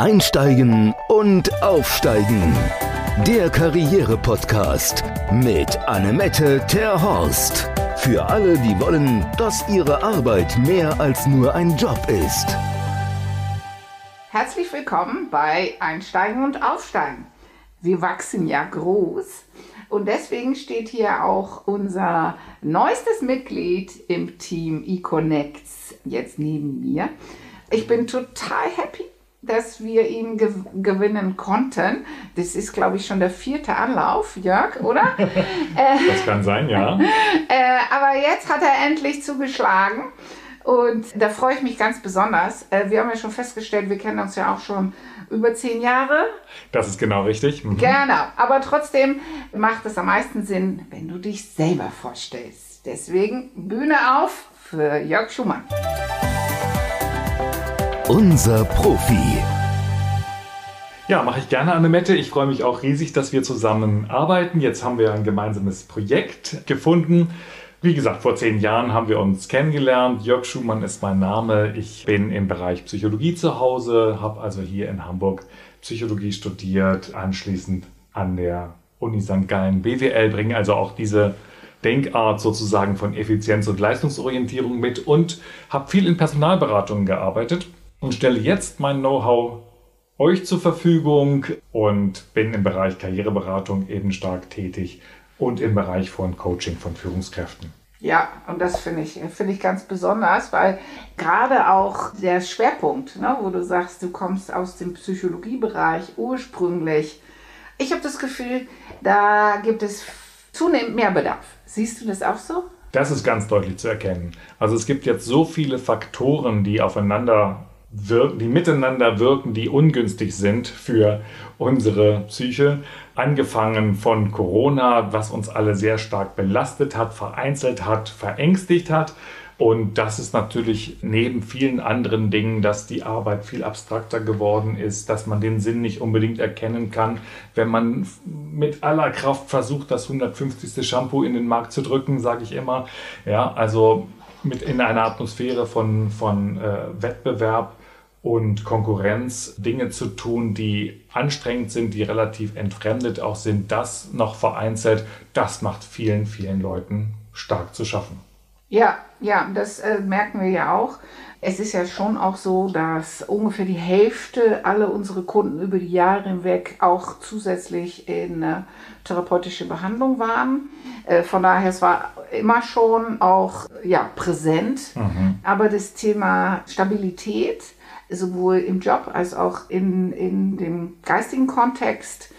Einsteigen und Aufsteigen. Der Karriere-Podcast mit Annemette Terhorst. Für alle, die wollen, dass ihre Arbeit mehr als nur ein Job ist. Herzlich willkommen bei Einsteigen und Aufsteigen. Wir wachsen ja groß und deswegen steht hier auch unser neuestes Mitglied im Team eConnects jetzt neben mir. Ich bin total happy, dass wir ihn gew gewinnen konnten. Das ist, glaube ich, schon der vierte Anlauf, Jörg, oder? das kann sein, ja. äh, aber jetzt hat er endlich zugeschlagen. Und da freue ich mich ganz besonders. Äh, wir haben ja schon festgestellt, wir kennen uns ja auch schon über zehn Jahre. Das ist genau richtig. Mhm. Genau. Aber trotzdem macht es am meisten Sinn, wenn du dich selber vorstellst. Deswegen Bühne auf für Jörg Schumann. Unser Profi. Ja, mache ich gerne, Annemette. Ich freue mich auch riesig, dass wir zusammen arbeiten. Jetzt haben wir ein gemeinsames Projekt gefunden. Wie gesagt, vor zehn Jahren haben wir uns kennengelernt. Jörg Schumann ist mein Name. Ich bin im Bereich Psychologie zu Hause, habe also hier in Hamburg Psychologie studiert, anschließend an der Uni St. Gallen BWL, bringe also auch diese Denkart sozusagen von Effizienz und Leistungsorientierung mit und habe viel in Personalberatungen gearbeitet und stelle jetzt mein Know-how euch zur Verfügung und bin im Bereich Karriereberatung eben stark tätig und im Bereich von Coaching von Führungskräften. Ja, und das finde ich, finde ich ganz besonders, weil gerade auch der Schwerpunkt, ne, wo du sagst, du kommst aus dem Psychologiebereich ursprünglich. Ich habe das Gefühl, da gibt es zunehmend mehr Bedarf. Siehst du das auch so? Das ist ganz deutlich zu erkennen. Also es gibt jetzt so viele Faktoren, die aufeinander wirken, die miteinander wirken, die ungünstig sind für unsere Psyche. Angefangen von Corona, was uns alle sehr stark belastet hat, vereinzelt hat, verängstigt hat. Und das ist natürlich neben vielen anderen Dingen, dass die Arbeit viel abstrakter geworden ist, dass man den Sinn nicht unbedingt erkennen kann, wenn man mit aller Kraft versucht, das 150. Shampoo in den Markt zu drücken, sage ich immer. Ja, also mit in einer Atmosphäre von, von äh, Wettbewerb und Konkurrenz Dinge zu tun, die anstrengend sind, die relativ entfremdet auch sind, das noch vereinzelt, das macht vielen, vielen Leuten stark zu schaffen. Ja, ja, das äh, merken wir ja auch. Es ist ja schon auch so, dass ungefähr die Hälfte aller unsere Kunden über die Jahre hinweg auch zusätzlich in äh, therapeutische Behandlung waren. Äh, von daher, es war immer schon auch ja, präsent. Mhm. Aber das Thema Stabilität, sowohl im Job als auch in, in dem geistigen Kontext.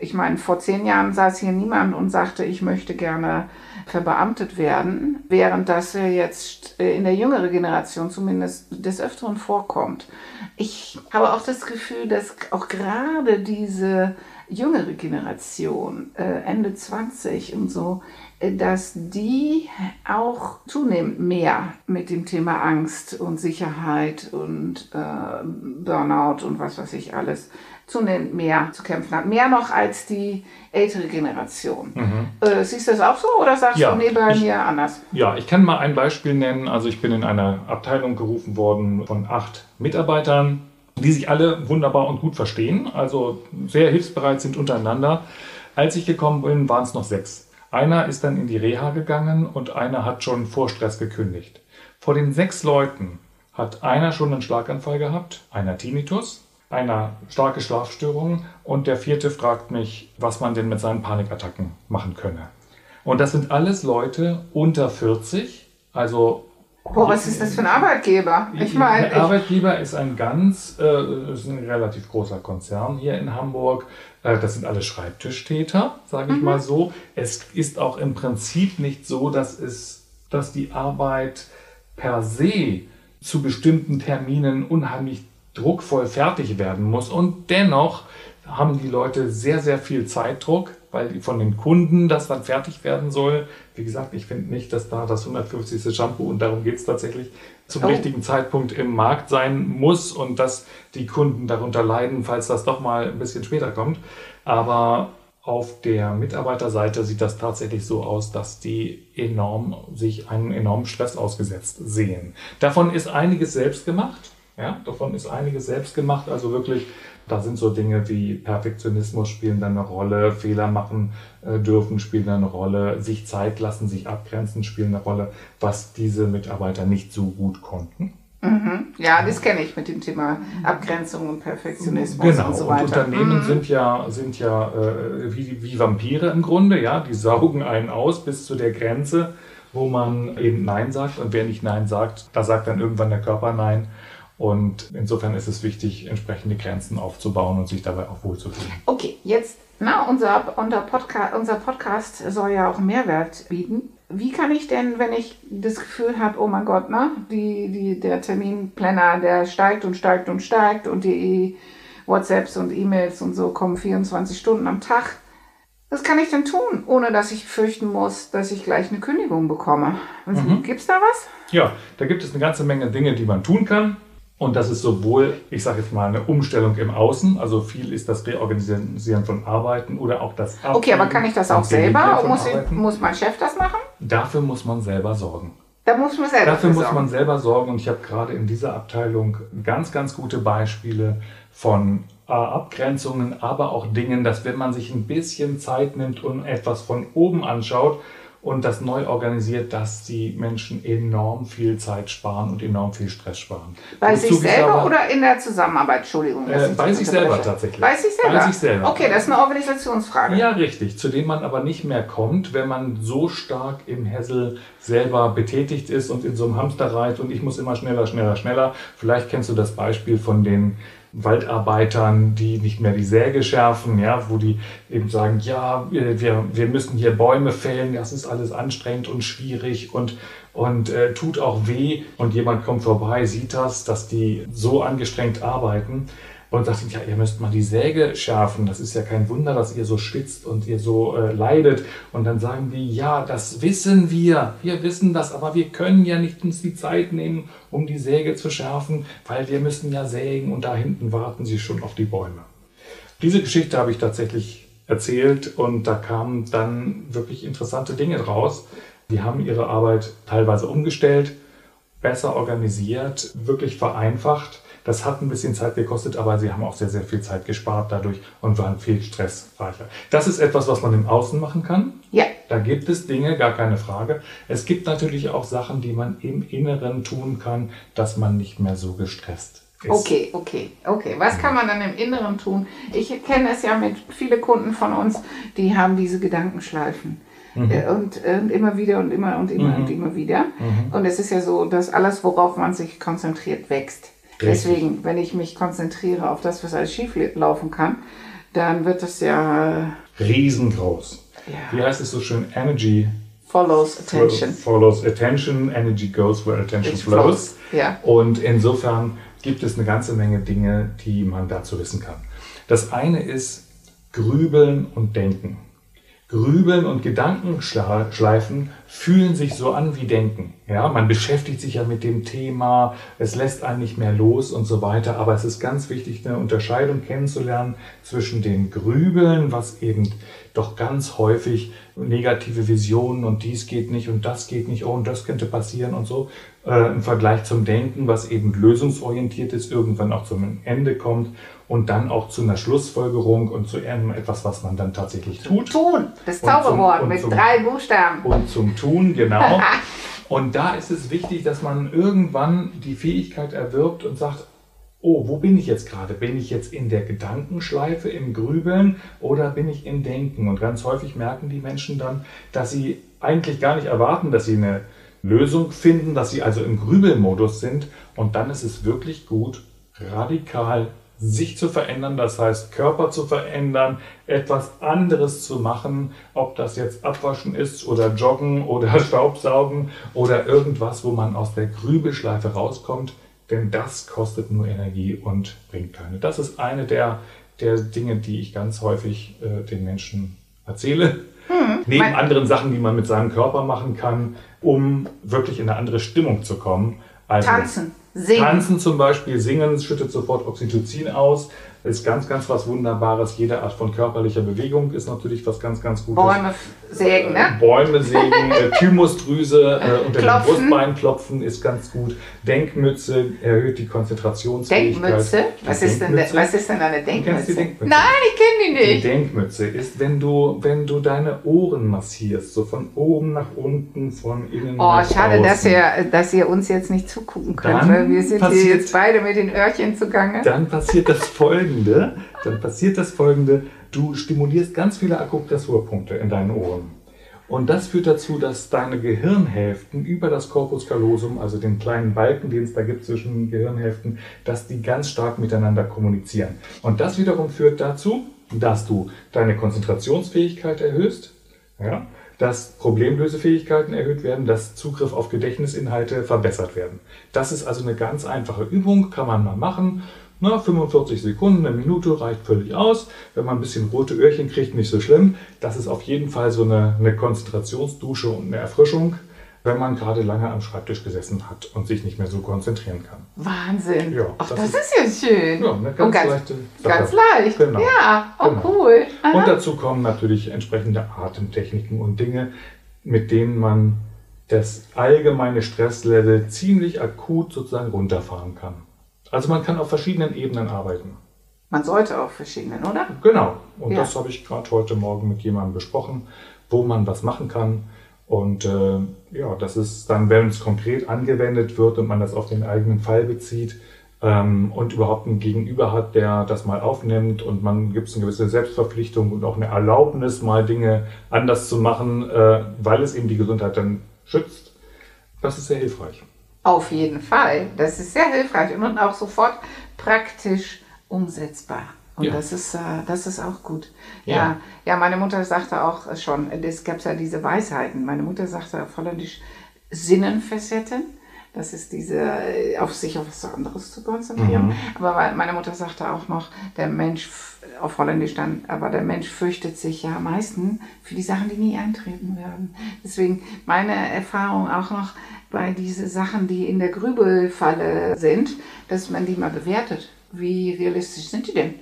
Ich meine, vor zehn Jahren saß hier niemand und sagte, ich möchte gerne verbeamtet werden, während das jetzt in der jüngeren Generation zumindest des Öfteren vorkommt. Ich habe auch das Gefühl, dass auch gerade diese jüngere Generation, äh, Ende 20 und so, dass die auch zunehmend mehr mit dem Thema Angst und Sicherheit und äh, Burnout und was weiß ich alles zunehmend mehr zu kämpfen hat. Mehr noch als die ältere Generation. Mhm. Äh, siehst du das auch so oder sagst ja, du, nee, bei ich, mir anders? Ja, ich kann mal ein Beispiel nennen. Also ich bin in einer Abteilung gerufen worden von acht Mitarbeitern, die sich alle wunderbar und gut verstehen, also sehr hilfsbereit sind untereinander. Als ich gekommen bin, waren es noch sechs. Einer ist dann in die Reha gegangen und einer hat schon vor Stress gekündigt. Vor den sechs Leuten hat einer schon einen Schlaganfall gehabt, einer Tinnitus, einer starke Schlafstörung und der vierte fragt mich, was man denn mit seinen Panikattacken machen könne. Und das sind alles Leute unter 40, also Boah, was ist das für ein Arbeitgeber? Ich meine, der Arbeitgeber ist ein ganz, äh, ist ein relativ großer Konzern hier in Hamburg. Äh, das sind alle Schreibtischtäter, sage ich mhm. mal so. Es ist auch im Prinzip nicht so, dass es, dass die Arbeit per se zu bestimmten Terminen unheimlich druckvoll fertig werden muss. Und dennoch haben die Leute sehr, sehr viel Zeitdruck, weil von den Kunden das dann fertig werden soll. Wie gesagt, ich finde nicht, dass da das 150. Shampoo, und darum geht es tatsächlich, zum oh. richtigen Zeitpunkt im Markt sein muss und dass die Kunden darunter leiden, falls das doch mal ein bisschen später kommt. Aber auf der Mitarbeiterseite sieht das tatsächlich so aus, dass die enorm sich einen enormen Stress ausgesetzt sehen. Davon ist einiges selbst gemacht. Ja, davon ist einiges selbst gemacht. Also wirklich, da sind so Dinge wie Perfektionismus spielen dann eine Rolle, Fehler machen äh, dürfen spielen dann eine Rolle, sich Zeit lassen, sich abgrenzen spielen eine Rolle, was diese Mitarbeiter nicht so gut konnten. Mhm. Ja, das kenne ich mit dem Thema Abgrenzung und Perfektionismus Genau, und so und weiter. Unternehmen Mhm. sind ja, sind ja äh, wie, wie Vampire im Grunde, ja, die saugen einen aus bis zu der Grenze, wo man eben Nein sagt und wer nicht Nein sagt, da sagt dann irgendwann der Körper Nein. Und insofern ist es wichtig, entsprechende Grenzen aufzubauen und sich dabei auch wohlzufühlen. Okay, jetzt, na, unser, unser, Podca unser Podcast soll ja auch Mehrwert bieten. Wie kann ich denn, wenn ich das Gefühl habe, oh mein Gott, ne, die, die, der Terminplanner, der steigt und steigt und steigt und die WhatsApps und E-Mails und so kommen 24 Stunden am Tag. Was kann ich denn tun, ohne dass ich fürchten muss, dass ich gleich eine Kündigung bekomme? Mhm. Gibt's da was? Ja, da gibt es eine ganze Menge Dinge, die man tun kann. Und das ist sowohl, ich sage jetzt mal, eine Umstellung im Außen, also viel ist das Reorganisieren von Arbeiten oder auch das Okay, aber Abgeben kann ich das auch selber? Muss, ich, muss mein Chef das machen? Dafür muss man selber sorgen. Da muss man selber Dafür für muss man selber sorgen und ich habe gerade in dieser Abteilung ganz, ganz gute Beispiele von äh, Abgrenzungen, aber auch Dingen, dass wenn man sich ein bisschen Zeit nimmt und etwas von oben anschaut und das neu organisiert, dass die Menschen enorm viel Zeit sparen und enorm viel Stress sparen. Bei sich ich selber aber- oder in der Zusammenarbeit? Entschuldigung. Äh, bei sich selber tatsächlich. Bei sich selber? Bei sich selber. Okay, das ist eine Organisationsfrage. Ja, richtig. Zu dem man aber nicht mehr kommt, wenn man so stark im Hessel selber betätigt ist und in so einem Hamsterrad und ich muss immer schneller, schneller, schneller. Vielleicht kennst du das Beispiel von den Waldarbeitern, die nicht mehr die Säge schärfen, ja, wo die eben sagen, ja, wir, wir müssen hier Bäume fällen, das ist alles anstrengend und schwierig und, und äh, tut auch weh. Und jemand kommt vorbei, sieht das, dass die so angestrengt arbeiten und sagt, ja, ihr müsst mal die Säge schärfen. Das ist ja kein Wunder, dass ihr so schwitzt und ihr so äh, leidet. Und dann sagen die, ja, das wissen wir. Wir wissen das, aber wir können ja nicht uns die Zeit nehmen, um die Säge zu schärfen, weil wir müssen ja sägen und da hinten warten sie schon auf die Bäume. Diese Geschichte habe ich tatsächlich erzählt und da kamen dann wirklich interessante Dinge draus. Die haben ihre Arbeit teilweise umgestellt, besser organisiert, wirklich vereinfacht. Das hat ein bisschen Zeit gekostet, aber sie haben auch sehr, sehr viel Zeit gespart dadurch und waren viel stressreicher. Das ist etwas, was man im Außen machen kann. Ja. Da gibt es Dinge, gar keine Frage. Es gibt natürlich auch Sachen, die man im Inneren tun kann, dass man nicht mehr so gestresst ist. Okay, okay, okay. Was kann man dann im Inneren tun? Ich kenne es ja mit viele Kunden von uns, die haben diese Gedankenschleifen. Mhm. Äh, Und, und immer wieder und immer und immer und immer wieder. Mhm. Und es ist ja so, dass alles, worauf man sich konzentriert, wächst. Deswegen, wenn ich mich konzentriere auf das, was alles schief laufen kann, dann wird das ja Riesengroß. Ja. Wie heißt es so schön? Energy follows attention. follows attention. Energy goes where attention It flows. flows, ja. Und insofern gibt es eine ganze Menge Dinge, die man dazu wissen kann. Das eine ist Grübeln und Denken. Grübeln und Gedankenschleifen fühlen sich so an wie Denken. Ja, man beschäftigt sich ja mit dem Thema, es lässt einen nicht mehr los und so weiter. Aber es ist ganz wichtig, eine Unterscheidung kennenzulernen zwischen dem Grübeln, was eben doch ganz häufig negative Visionen und dies geht nicht und das geht nicht, oh und das könnte passieren und so, äh, im Vergleich zum Denken, was eben lösungsorientiert ist, irgendwann auch zum Ende kommt und dann auch zu einer Schlussfolgerung und zu etwas, was man dann tatsächlich tut. Tun, das zum- Zauberwort mit zum- drei Buchstaben. Und zum Tun, genau. Und da ist es wichtig, dass man irgendwann die Fähigkeit erwirbt und sagt, oh, wo bin ich jetzt gerade? Bin ich jetzt in der Gedankenschleife, im Grübeln oder bin ich im Denken? Und ganz häufig merken die Menschen dann, dass sie eigentlich gar nicht erwarten, dass sie eine Lösung finden, dass sie also im Grübelmodus sind. Und dann ist es wirklich gut, radikal sich zu verändern, das heißt Körper zu verändern, etwas anderes zu machen, ob das jetzt Abwaschen ist oder Joggen oder Staubsaugen oder irgendwas, wo man aus der Grübelschleife rauskommt, denn das kostet nur Energie und bringt keine. Das ist eine der, der Dinge, die ich ganz häufig äh, den Menschen erzähle. Neben mein- anderen Sachen, die man mit seinem Körper machen kann, um wirklich in eine andere Stimmung zu kommen. Also Tanzen, singen. Tanzen zum Beispiel, singen schüttet sofort Oxytocin aus. Ist ganz, ganz was Wunderbares. Jede Art von körperlicher Bewegung ist natürlich was ganz, ganz Gutes. Bäume sägen, ne? Bäume sägen, äh, Thymusdrüse äh, unter Klopfen. dem Brustbein klopfen ist ganz gut. Denkmütze erhöht die Konzentrationsfähigkeit. Denkmütze? Die Was ist, denn, Denkmütze? was ist denn eine kennst die Denkmütze? Denkmütze? Nein, ich kenne die Die nicht. Denkmütze ist, wenn du, wenn du deine Ohren massierst, so von oben nach unten, von innen Oh, nach schade, außen. dass ihr, dass ihr uns jetzt nicht zugucken könnt, Dann weil wir sind hier passiert- jetzt beide mit den Öhrchen zugange. Dann passiert das Folgende. Dann passiert das Folgende. Du stimulierst ganz viele Akupressurpunkte in deinen Ohren. Und das führt dazu, dass deine Gehirnhälften über das Corpus callosum, also den kleinen Balken, den es da gibt zwischen Gehirnhälften, dass die ganz stark miteinander kommunizieren. Und das wiederum führt dazu, dass du deine Konzentrationsfähigkeit erhöhst, ja, dass Problemlösefähigkeiten erhöht werden, dass Zugriff auf Gedächtnisinhalte verbessert werden. Das ist also eine ganz einfache Übung, kann man mal machen. Na, 45 Sekunden, eine Minute reicht völlig aus. Wenn man ein bisschen rote Öhrchen kriegt, nicht so schlimm. Das ist auf jeden Fall so eine, eine Konzentrationsdusche und eine Erfrischung, wenn man gerade lange am Schreibtisch gesessen hat und sich nicht mehr so konzentrieren kann. Wahnsinn. Ja, Ach, das das, ist- ist, ja schön. Ja, eine ganz Und ganz, leichte Sache. ganz leicht. Genau. Ja, oh Genau. cool. Aha. Und dazu kommen natürlich entsprechende Atemtechniken und Dinge, mit denen man das allgemeine Stresslevel ziemlich akut sozusagen runterfahren kann. Also man kann auf verschiedenen Ebenen arbeiten. Man sollte auf verschiedenen, oder? Genau. Und Ja. das habe ich gerade heute Morgen mit jemandem besprochen, wo man was machen kann. Und äh, ja, das ist dann, wenn es konkret angewendet wird und man das auf den eigenen Fall bezieht ähm, und überhaupt einen Gegenüber hat, der das mal aufnimmt und man gibt es eine gewisse Selbstverpflichtung und auch eine Erlaubnis, mal Dinge anders zu machen, äh, weil es eben die Gesundheit dann schützt. Das ist sehr hilfreich. Auf jeden Fall. Das ist sehr hilfreich und auch sofort praktisch umsetzbar. Und Ja. das, ist, äh, das ist auch gut. Ja. Ja. ja, meine Mutter sagte auch schon, es gab ja diese Weisheiten. Meine Mutter sagte auf Holländisch Sinnenfacetten. Das ist diese, äh, auf sich auf was anderes zu konzentrieren. Mhm. Aber meine Mutter sagte auch noch, der Mensch, auf Holländisch dann, aber der Mensch fürchtet sich ja am meisten für die Sachen, die nie eintreten werden. Deswegen meine Erfahrung auch noch bei diese Sachen, die in der Grübelfalle sind, dass man die mal bewertet. Wie realistisch sind die denn,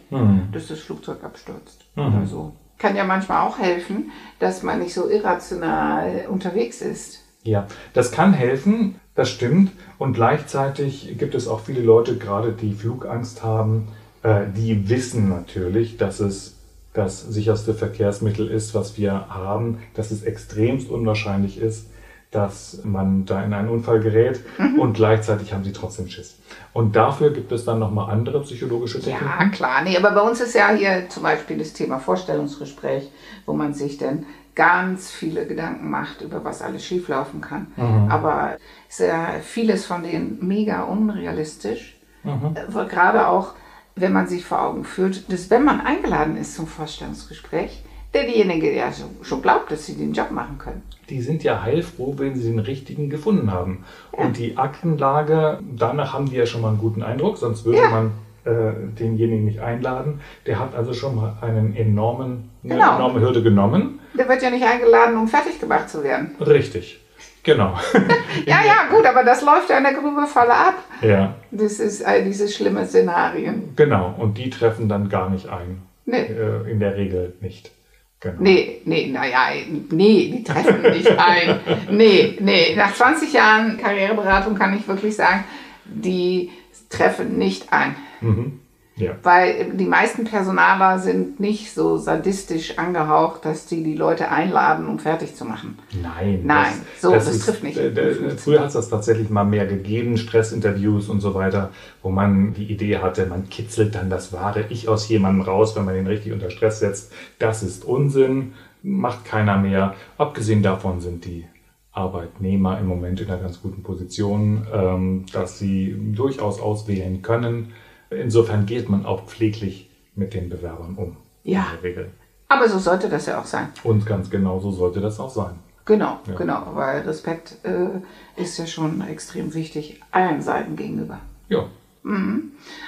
dass das Flugzeug abstürzt oder so. Kann ja manchmal auch helfen, dass man nicht so irrational unterwegs ist. Ja, das kann helfen, das stimmt. Und gleichzeitig gibt es auch viele Leute, gerade die Flugangst haben, äh, die wissen natürlich, dass es das sicherste Verkehrsmittel ist, was wir haben, dass es extremst unwahrscheinlich ist, dass man da in einen Unfall gerät und gleichzeitig haben sie trotzdem Schiss. Und dafür gibt es dann nochmal andere psychologische Techniken. Ja, klar. Nee, aber bei uns ist ja hier zum Beispiel das Thema Vorstellungsgespräch, wo man sich dann ganz viele Gedanken macht, über was alles schieflaufen kann. Aber ist ja vieles von denen mega unrealistisch. Äh, Gerade auch, wenn man sich vor Augen führt, dass wenn man eingeladen ist zum Vorstellungsgespräch, der diejenige ja schon glaubt, dass sie den Job machen können. Die sind ja heilfroh, wenn sie den richtigen gefunden haben. Und die Aktenlage, danach haben die ja schon mal einen guten Eindruck, sonst würde Ja. man äh, denjenigen nicht einladen. Der hat also schon mal einen enormen, eine Genau. enorme Hürde genommen. Der wird ja nicht eingeladen, um fertig gemacht zu werden. Richtig. Genau. Ja, ja, gut, aber das läuft ja in der Grübefalle ab. ja, Das ist all diese schlimme Szenarien. genau. Und die treffen dann gar nicht ein. Nee. Äh, in der Regel nicht. Genau. Nee, nee, naja, nee, die treffen nicht ein. Nee, nee, nach 20 Jahren Karriereberatung kann ich wirklich sagen, die treffen nicht ein. Mhm. Ja. Weil die meisten Personaler sind nicht so sadistisch angehaucht, dass die die Leute einladen, um fertig zu machen. Nein. Nein, so, das trifft nicht. Äh, äh, früher hat es das tatsächlich mal mehr gegeben, Stressinterviews und so weiter, wo man die Idee hatte, man kitzelt dann das wahre Ich aus jemandem raus, wenn man ihn richtig unter Stress setzt. Das ist Unsinn, macht keiner mehr. Abgesehen davon sind die Arbeitnehmer im Moment in einer ganz guten Position, ähm, dass sie durchaus auswählen können. Insofern geht man auch pfleglich mit den Bewerbern um. Ja. In der Regel. Aber so sollte das ja auch sein. Und ganz genauso sollte das auch sein. Genau, Ja. genau, weil Respekt äh, ist ja schon extrem wichtig allen Seiten gegenüber. Ja.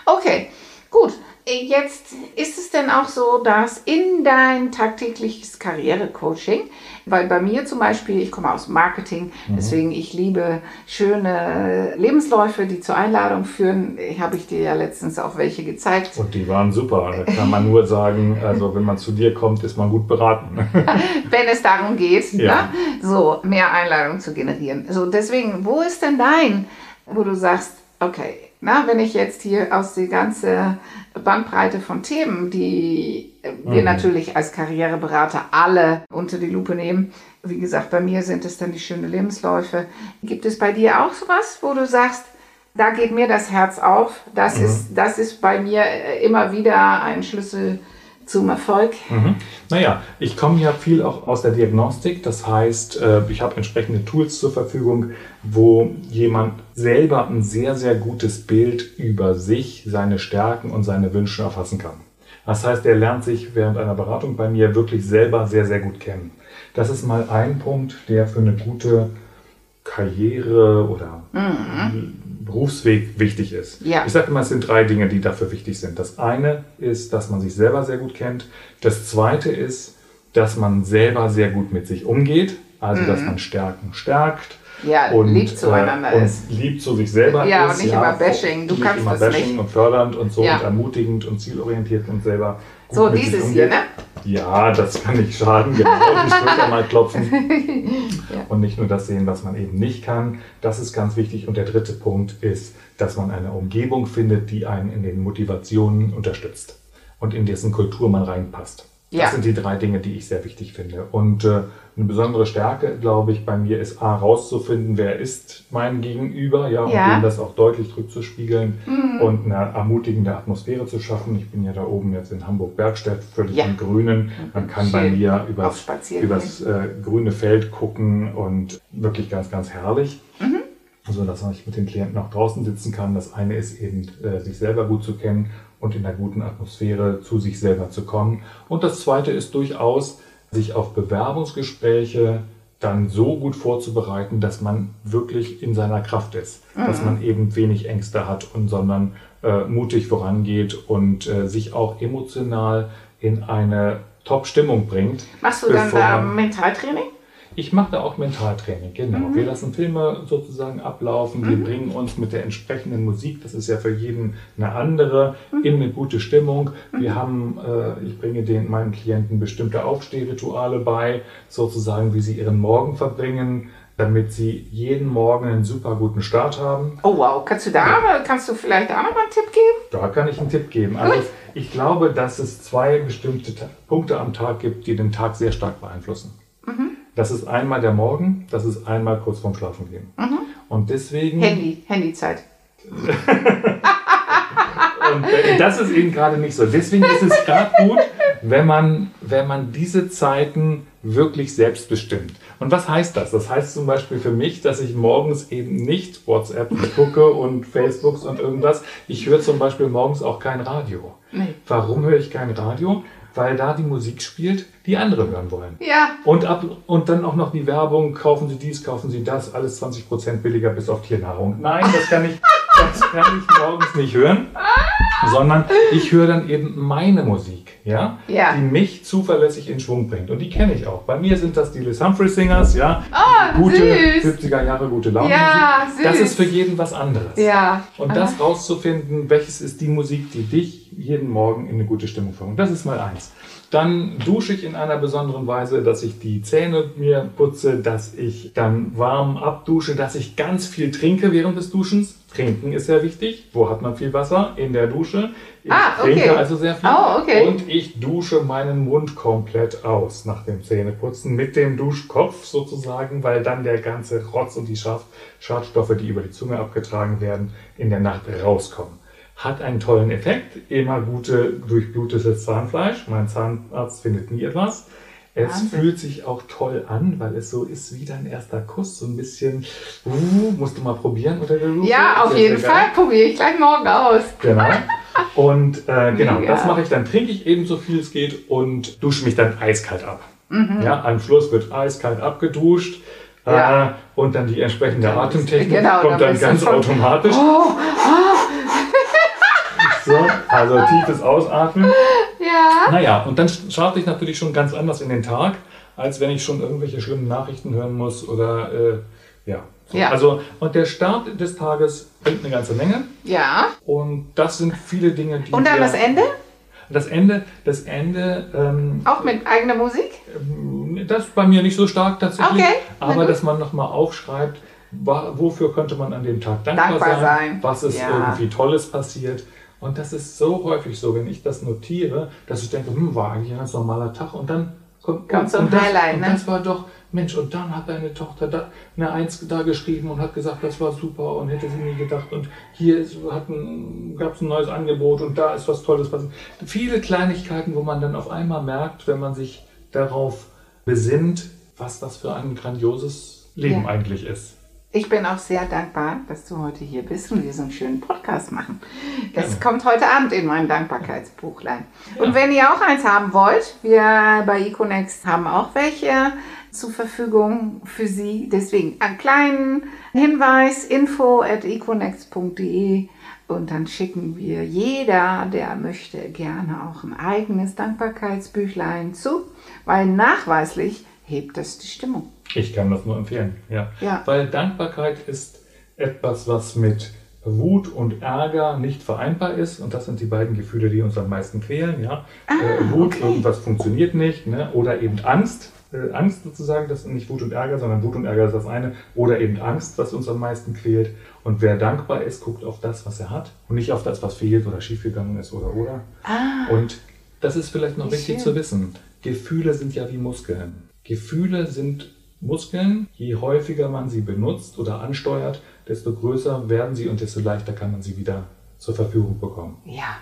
Okay, gut. Jetzt ist es denn auch so, dass in dein tagtägliches Karrierecoaching, weil bei mir zum Beispiel, ich komme aus Marketing, mhm. deswegen ich liebe schöne Lebensläufe, die zur Einladung führen. Habe ich dir ja letztens auch welche gezeigt. Und die waren super. Da kann man nur sagen, also wenn man zu dir kommt, ist man gut beraten. wenn es darum geht, ja. ne? so mehr Einladungen zu generieren. So deswegen, wo ist denn dein, wo du sagst, okay, na, wenn ich jetzt hier aus der ganzen Bandbreite von Themen, die wir mhm. natürlich als Karriereberater alle unter die Lupe nehmen, wie gesagt, bei mir sind es dann die schönen Lebensläufe. Gibt es bei dir auch sowas, wo du sagst, da geht mir das Herz auf, das, mhm. ist, das ist bei mir immer wieder ein Schlüssel zum Erfolg? Mhm. Naja, ich komme ja viel auch aus der Diagnostik. Das heißt, äh, ich habe entsprechende Tools zur Verfügung, wo jemand selber ein sehr, sehr gutes Bild über sich, seine Stärken und seine Wünsche erfassen kann. Das heißt, er lernt sich während einer Beratung bei mir wirklich selber sehr, sehr gut kennen. Das ist mal ein Punkt, der für eine gute Karriere oder mhm. Berufsweg wichtig ist. Ja. Ich sage immer, es sind drei Dinge, die dafür wichtig sind. Das eine ist, dass man sich selber sehr gut kennt. Das zweite ist, dass man selber sehr gut mit sich umgeht, also mhm. dass man Stärken stärkt. Ja, und, lieb zueinander äh, ist. lieb zu sich selber ja, ist. Und nicht ja, immer Bashing. Du nicht kannst immer das Bashing nicht. und fördernd und so ja. und ermutigend und zielorientiert und selber. So, dieses hier, ne? Ja, das kann nicht schaden, genau, die Schulter mal klopfen. ja. Und nicht nur das sehen, was man eben nicht kann. Das ist ganz wichtig. Und der dritte Punkt ist, dass man eine Umgebung findet, die einen in den Motivationen unterstützt und in dessen Kultur man reinpasst. Ja. Das sind die drei Dinge, die ich sehr wichtig finde. Und äh, eine besondere Stärke, glaube ich, bei mir ist A, rauszufinden, wer ist mein Gegenüber, ja, ja. und dem das auch deutlich zurückzuspiegeln mhm. und eine ermutigende Atmosphäre zu schaffen. Ich bin ja da oben jetzt in Hamburg-Bergstedt, völlig ja. im Grünen. Man kann Schön. bei mir übers, übers äh, grüne Feld gucken und wirklich ganz, ganz herrlich. Mhm. So dass ich mit den Klienten auch draußen sitzen kann. Das eine ist eben, äh, sich selber gut zu kennen und in einer guten Atmosphäre zu sich selber zu kommen. Und das zweite ist durchaus, sich auf Bewerbungsgespräche dann so gut vorzubereiten, dass man wirklich in seiner Kraft ist, mhm. dass man eben wenig Ängste hat und sondern äh, mutig vorangeht und äh, sich auch emotional in eine Top-Stimmung bringt. Machst du dann da Mentaltraining? Ich mache da auch Mentaltraining, genau. Mhm. Wir lassen Filme sozusagen ablaufen, mhm. wir bringen uns mit der entsprechenden Musik, das ist ja für jeden eine andere, mhm. in eine gute Stimmung. Wir mhm. haben, äh, ich bringe den meinen Klienten bestimmte Aufstehrituale bei, sozusagen, wie sie ihren Morgen verbringen damit sie jeden Morgen einen super guten Start haben. Oh wow, kannst du da, ja. kannst du vielleicht auch noch mal einen Tipp geben? Da kann ich einen Tipp geben. Also ich glaube, dass es zwei bestimmte Punkte am Tag gibt, die den Tag sehr stark beeinflussen. Mhm. Das ist einmal der Morgen, das ist einmal kurz vorm Schlafengehen. Mhm. Und deswegen. Handy, Handyzeit. und das ist eben gerade nicht so. Deswegen ist es gerade gut, wenn man, wenn man diese Zeiten wirklich selbstbestimmt. Und was heißt das? Das heißt zum Beispiel für mich, dass ich morgens eben nicht WhatsApp gucke und Facebooks und irgendwas. Ich höre zum Beispiel morgens auch kein Radio. Nee. Warum höre ich kein Radio? Weil da die Musik spielt, die andere hören wollen. Ja. Und, ab, und dann auch noch die Werbung, kaufen Sie dies, kaufen Sie das, alles 20% billiger bis auf Tiernahrung. Nein, das kann ich, das kann ich morgens nicht hören, sondern ich höre dann eben meine Musik, ja? ja, die mich zuverlässig in Schwung bringt. Und die kenne ich auch. Bei mir sind das die Liz Humphrey Singers, ja, oh, gute süß. 70er Jahre gute Laune. Ja, süß. Das ist für jeden was anderes. Ja. Und das rauszufinden, welches ist die Musik, die dich jeden Morgen in eine gute Stimmung bringt. Das ist mal eins. Dann dusche ich in einer besonderen Weise, dass ich die Zähne mir putze, dass ich dann warm abdusche, dass ich ganz viel trinke während des Duschens. Trinken ist sehr wichtig. Wo hat man viel Wasser? In der Dusche. Ich ah, okay. trinke also sehr viel. Oh, okay. Und ich dusche meinen Mund komplett aus nach dem Zähneputzen mit dem Duschkopf sozusagen, weil dann der ganze Rotz und die Schadstoffe, die über die Zunge abgetragen werden, in der Nacht rauskommen hat einen tollen Effekt. Immer gute durchblutetes Zahnfleisch. Mein Zahnarzt findet nie etwas. Es Wahnsinn. fühlt sich auch toll an, weil es so ist wie dein erster Kuss. So ein bisschen, uh, musst du mal probieren unter der Lupe. Ja, auf jeden Fall probiere ich gleich morgen aus. Genau. Und äh, genau, Mega. das mache ich dann, trinke ich eben so viel es geht und dusche mich dann eiskalt ab. Mhm. Ja, am Schluss wird eiskalt abgeduscht. Ja. Äh, und dann die entsprechende Atemtechnik genau, kommt dann, dann ganz automatisch. Oh, oh. So, Also tiefes Ausatmen. Ja. Naja, und dann starte ich natürlich schon ganz anders in den Tag, als wenn ich schon irgendwelche schlimmen Nachrichten hören muss oder äh, ja. So. Ja. Also, und der Start des Tages bringt eine ganze Menge. Ja. Und das sind viele Dinge, die. Und dann das Ende? Das Ende, das Ende, ähm, Auch mit eigener Musik? das ist bei mir nicht so stark tatsächlich, Okay, aber dass man nochmal aufschreibt, wofür könnte man an dem Tag dankbar, Dankbar sein, sein. was ist Ja. irgendwie Tolles passiert. Und das ist so häufig so, wenn ich das notiere, dass ich denke, hm, war eigentlich ein ganz normaler Tag und dann kommt, so ein und das, Highlight, und ne? das war doch, Mensch, und dann hat deine Tochter da eine Eins da geschrieben und hat gesagt, das war super und hätte sie nie gedacht und hier gab es ein neues Angebot und da ist was Tolles passiert. Viele Kleinigkeiten, wo man dann auf einmal merkt, wenn man sich darauf besinnt, was das für ein grandioses Leben Ja. eigentlich ist. Ich bin auch sehr dankbar, dass du heute hier bist und wir so einen schönen Podcast machen. Das Gerne. kommt heute Abend in mein Dankbarkeitsbuchlein. Und wenn ihr auch eins haben wollt, wir bei Econext haben auch welche zur Verfügung für Sie. Deswegen einen kleinen Hinweis, info at econext.de und dann schicken wir jeder, der möchte, gerne auch ein eigenes Dankbarkeitsbüchlein zu, weil nachweislich hebt das die Stimmung. Ich kann das nur empfehlen, ja. Ja. Weil Dankbarkeit ist etwas, was mit Wut und Ärger nicht vereinbar ist. Und das sind die beiden Gefühle, die uns am meisten quälen. Ja? äh, Wut, Ah, okay. irgendwas funktioniert nicht. Ne? Oder eben Angst. Äh, Angst sozusagen, das sind nicht Wut und Ärger, sondern Wut und Ärger ist das eine. Oder eben Angst, was uns am meisten quält. Und wer dankbar ist, guckt auf das, was er hat. Und nicht auf das, was fehlt oder schiefgegangen ist oder oder. Und das ist vielleicht noch Ah. Wichtig schön. zu wissen. Gefühle sind ja wie Muskeln. Gefühle sind Muskeln. Je häufiger man sie benutzt oder ansteuert, desto größer werden sie und desto leichter kann man sie wieder zur Verfügung bekommen. Ja.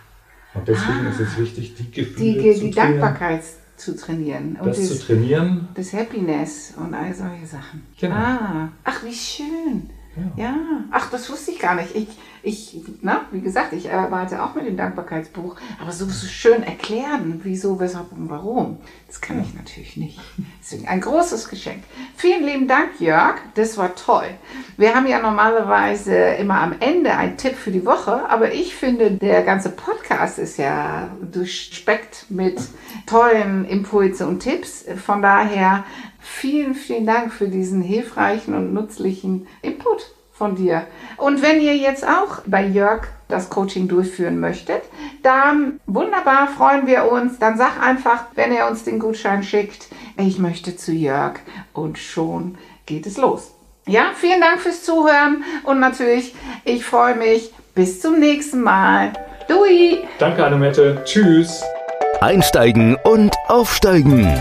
Und deswegen ist es wichtig, die Gefühle Ah. die, zu die trainieren, Dankbarkeit zu trainieren und das das, zu trainieren. das Happiness und all solche Sachen. Genau. Ah, ach, wie schön. Ja. Ja, ach, das wusste ich gar nicht. Ich, ich, na, wie gesagt, ich arbeite auch mit dem Dankbarkeitsbuch, aber so, so schön erklären, wieso, weshalb und warum, das kann ich natürlich nicht. Deswegen ein großes Geschenk. Vielen lieben Dank, Jörg, das war toll. Wir haben ja normalerweise immer am Ende einen Tipp für die Woche, aber ich finde, der ganze Podcast ist ja durchspeckt mit tollen Impulse und Tipps. Von daher vielen, vielen Dank für diesen hilfreichen und nützlichen Input von dir. Und wenn ihr jetzt auch bei Jörg das Coaching durchführen möchtet, dann wunderbar freuen wir uns. Dann sag einfach, wenn er uns den Gutschein schickt, ich möchte zu Jörg und schon geht es los. Ja, vielen Dank fürs Zuhören und natürlich, ich freue mich. Bis zum nächsten Mal. Dui! Danke, Annemette. Tschüss. Einsteigen und aufsteigen.